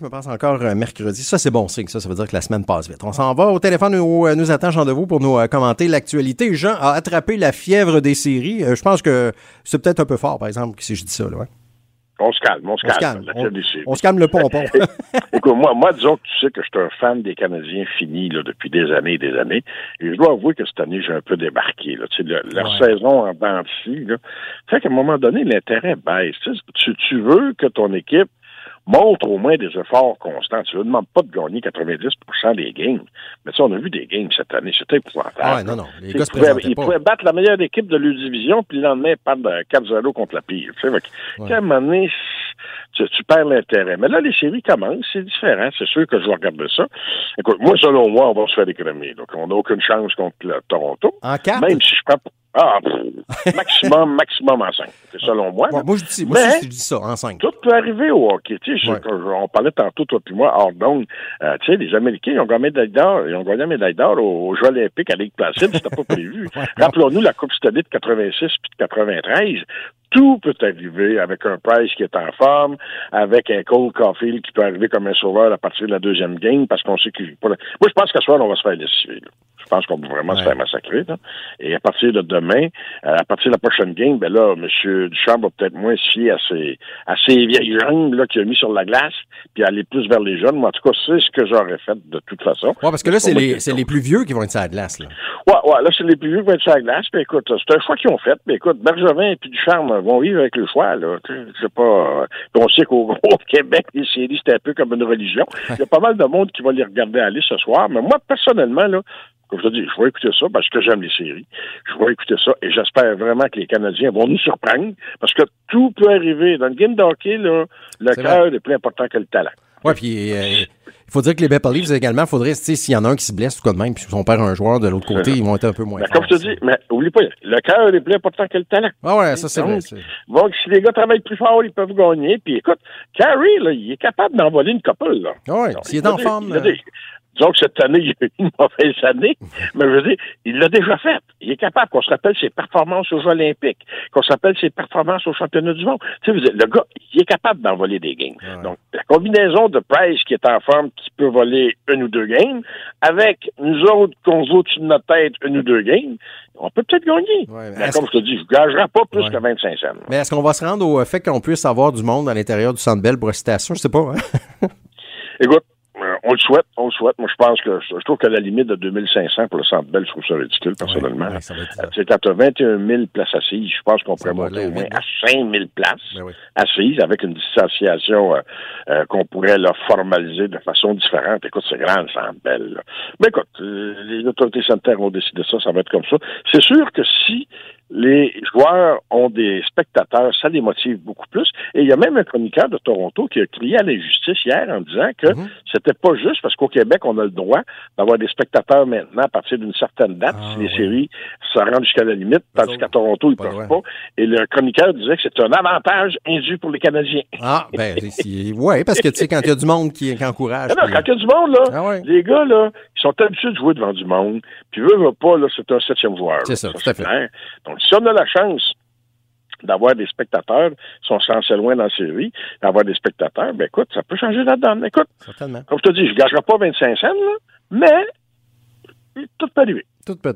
Je me pense encore euh, mercredi. Ça, c'est bon signe. Ça, ça veut dire que la semaine passe vite. On s'en va au téléphone où euh, nous attend Jean Deveau pour nous euh, commenter l'actualité. Jean a attrapé la fièvre des séries. je pense que c'est peut-être un peu fort, par exemple, si je dis ça. Là, On se calme, on se calme. On, se calme le pompon. Écoute, moi, moi, disons que tu sais que je suis un fan des Canadiens finis là, depuis des années et des années. Et je dois avouer que cette année, j'ai un peu débarqué. Là. Tu sais, leur saison en dents de fait qu'à un moment donné, l'intérêt baisse. Tu, tu veux que ton équipe montre au moins des efforts constants. Tu ne demandes pas de gagner 90% des games. Mais ça, on a vu des games cette année. C'était épouvantable. Ah non, non. Les gars ils, pouvaient, battre la meilleure équipe de leur division, puis le lendemain, perdre 4-0 contre la pire. Tu sais, à un moment donné, tu, perds l'intérêt. Mais là, les séries commencent. C'est différent. C'est sûr que je vais regarder ça. Écoute, moi, selon moi, on va se faire économies. Donc, on n'a aucune chance contre le Toronto. En quatre? Même si je prends ah, maximum, maximum en 5. C'est selon moi. moi, je dis, moi je dis ça, en 5. Tout peut arriver au hockey. Tu sais, on parlait tantôt, toi et moi, hors donc, euh, tu sais, les Américains, ils ont gagné médaille d'or, ils ont gagné la médaille d'or aux, Jeux olympiques à Ligue Placide, c'était pas prévu. Rappelons-nous la Coupe Stanley de 86 puis de 93 tout peut arriver avec un Price qui est en forme, avec un Cole Caulfield qui peut arriver comme un sauveur à partir de la deuxième game, parce qu'on sait qu'il... Moi, je pense qu'à ce soir, on va se faire lessiver. Je pense qu'on va vraiment se faire massacrer. Et à partir de demain, euh, à partir de la prochaine game, ben là, M. Duchamp va peut-être moins se fier à ses, à ses vieilles jambes là, qu'il a mis sur la glace, puis aller plus vers les jeunes. Moi, en tout cas, c'est ce que j'aurais fait de toute façon. Ouais, parce que là, c'est les, les, plus vieux qui vont être sur la glace. Là. Ouais, ouais, là, c'est les plus vieux qui vont être sur la glace. Puis écoute, c'est un choix qu'ils ont fait. Puis écoute, Bergevin et puis Duchamp vont vivre avec le choix, là. Je sais pas. Euh, on sait qu'au Québec, les séries, c'était un peu comme une religion. Il y a pas mal de monde qui va les regarder aller ce soir. Mais moi, personnellement, là, comme je te dis, je vais écouter ça parce que j'aime les séries. Je vais écouter ça et j'espère vraiment que les Canadiens vont nous surprendre parce que tout peut arriver. Dans le game d'hockey, le cœur est plus important que le talent. Oui, puis euh, il faut dire que les Maple Leafs également, il faudrait, s'il y en a un qui se blesse tout cas de même, puis on perd un joueur de l'autre côté, ils vont être un peu moins. Mais comme je te dis, mais oublie pas, le cœur est plus important que le talent. Ah ouais, ça c'est vrai. Donc, si les gars travaillent plus fort, ils peuvent gagner. Puis écoute, Carey, là, il est capable d'envoler une couple. Là. Ah ouais, s'il est en forme. Euh, Disons que cette année, il y a eu une mauvaise année, mais je veux dire, il l'a déjà fait. Il est capable qu'on se rappelle ses performances aux Jeux olympiques, qu'on se rappelle ses performances aux championnats du monde. Tu sais, le gars, il est capable d'envoler des games. Donc, la combinaison de Price qui est en forme, qui peut voler une ou deux games, avec nous autres qu'on joue au-dessus de notre tête une ou deux games, on peut peut-être gagner. mais comme je te dis, je ne gagerai pas plus que 25 cents. Mais est-ce qu'on va se rendre au fait qu'on puisse avoir du monde à l'intérieur du Centre Bell pour ça? Je sais pas. Hein? Écoute, on le souhaite, on le souhaite. Moi, je pense que je trouve que la limite de 2500 pour le Centre Bell, je trouve ça ridicule, personnellement. Ouais, ouais, quand tu as 21 000 places assises, je pense qu'on pourrait monter au moins à 5 000 places ben assises avec une distanciation euh, euh, qu'on pourrait leur formaliser de façon différente. Écoute, c'est grand, le Centre Bell. Mais écoute, les autorités sanitaires ont décidé ça, ça va être comme ça. C'est sûr que si les joueurs ont des spectateurs, ça les motive beaucoup plus. Et il y a même un chroniqueur de Toronto qui a crié à l'injustice hier en disant que mhm. c'était pas juste parce qu'au Québec, on a le droit d'avoir des spectateurs maintenant à partir d'une certaine date, ah, si les séries se rendent jusqu'à la limite, tandis qu'à Toronto, ils ne peuvent pas. Et le chroniqueur disait que c'est un avantage indu pour les Canadiens. Ah, ben, oui, parce que tu sais, quand il y a du monde qui, encourage. Non, quand il y a du monde, là, ah, les gars, là, sont habitués de jouer devant du monde, puis eux, veulent pas, là, c'est un septième joueur. C'est ça, tout à fait. Donc, si on a la chance d'avoir des spectateurs, si on s'en loin dans la série, d'avoir des spectateurs, ben écoute, ça peut changer la donne. Écoute, comme je te dis, je ne gagerai pas 25 cents, là, mais tout peut arriver. Tout peut,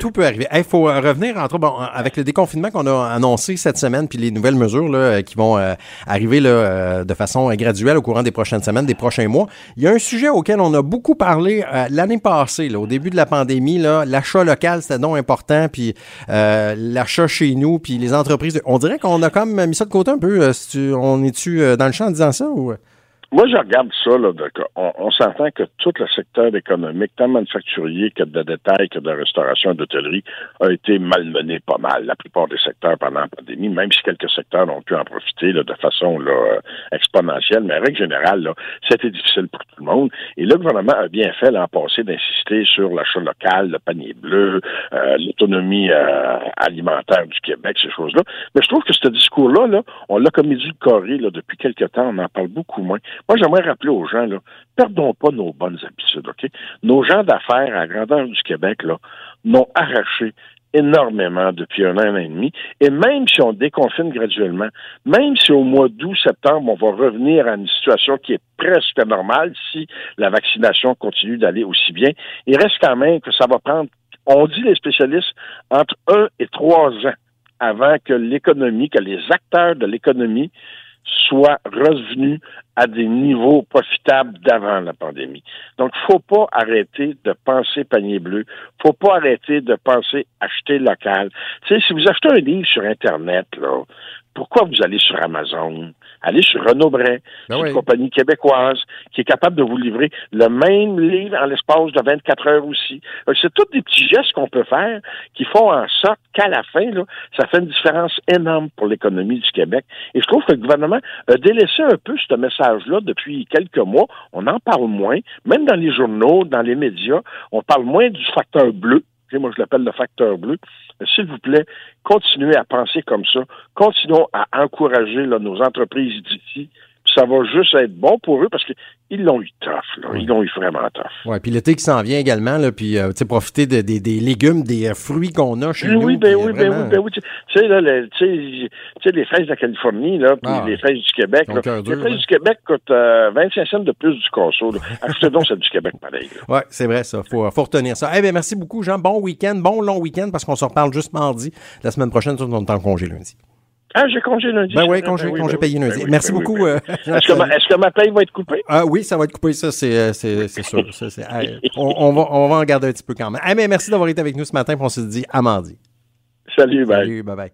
tout, peut arriver. Il faut euh, revenir entre bon, avec le déconfinement qu'on a annoncé cette semaine, puis les nouvelles mesures là, euh, qui vont euh, arriver là, de façon graduelle au courant des prochaines semaines, des prochains mois. Il y a un sujet auquel on a beaucoup parlé l'année passée, là, au début de la pandémie. L'achat local, c'était donc important, puis l'achat chez nous, puis les entreprises. On dirait qu'on a comme mis ça de côté un peu. on est-tu dans le champ en disant ça ou? Moi, je regarde ça, là, on, on s'entend que tout le secteur économique, tant manufacturier que de détail, que de restauration et d'hôtellerie, a été malmené pas mal, la plupart des secteurs pendant la pandémie, même si quelques secteurs ont pu en profiter là, de façon là, euh, exponentielle, mais en règle générale, c'était difficile pour tout le monde. Et le gouvernement a bien fait l'an passé d'insister sur l'achat local, le panier bleu, euh, l'autonomie euh, alimentaire du Québec, ces choses-là. Mais je trouve que ce discours-là, là, on l'a comme du carré là, depuis quelques temps, on en parle beaucoup moins. Moi, j'aimerais rappeler aux gens, là, perdons pas nos bonnes habitudes, OK? Nos gens d'affaires à grandeur du Québec, là, n'ont arraché énormément depuis un an, et demi. Et même si on déconfine graduellement, même si au mois d'août, septembre, on va revenir à une situation qui est presque normale si la vaccination continue d'aller aussi bien, il reste quand même que ça va prendre, on dit les spécialistes, entre un et trois ans avant que l'économie, que les acteurs de l'économie soient revenus à des niveaux profitables d'avant la pandémie. Donc, faut pas arrêter de penser panier bleu. Faut pas arrêter de penser acheter local. Tu sais, si vous achetez un livre sur Internet, là, pourquoi vous allez sur Amazon? Allez sur Renaud Bray, ben une compagnie québécoise qui est capable de vous livrer le même livre en l'espace de 24 heures aussi. C'est tous des petits gestes qu'on peut faire qui font en sorte qu'à la fin, là, ça fait une différence énorme pour l'économie du Québec. Et je trouve que le gouvernement a délaissé un peu ce message-là depuis quelques mois. On en parle moins, même dans les journaux, dans les médias, on parle moins du facteur bleu moi je l'appelle le facteur bleu. S'il vous plaît, continuez à penser comme ça. Continuons à encourager nos entreprises d'ici ça va juste être bon pour eux parce qu'ils l'ont eu tough, là. Ils l'ont eu vraiment tough. Oui, puis l'été qui s'en vient également, là, puis euh, profiter de, des légumes, des euh, fruits qu'on a chez nous. Oui, ben oui, ben oui, ben oui. Tu sais, là, les fraises de la Californie, là, puis ah. les fraises du Québec, là, les fraises du Québec coûtent 25 euh, cents de plus du conso. Achetez donc celles du Québec, pareil. Oui, c'est vrai, ça. Faut, faut retenir ça. Eh bien, merci beaucoup, Jean. Bon week-end, bon long week-end, parce qu'on se reparle juste mardi. La semaine prochaine, on est en congé lundi. Ah, j'ai congé lundi. Ben oui, congé, congé payé lundi. Merci beaucoup. est-ce, que ma, paye va être coupée? Ah oui, ça va être coupé, ça, c'est, euh, c'est, c'est sûr. Ça, c'est, on, va, on va en regarder un petit peu quand même. Eh, mais merci d'avoir été avec nous ce matin, on se dit à mardi. Salut, bye. Salut, bye bye.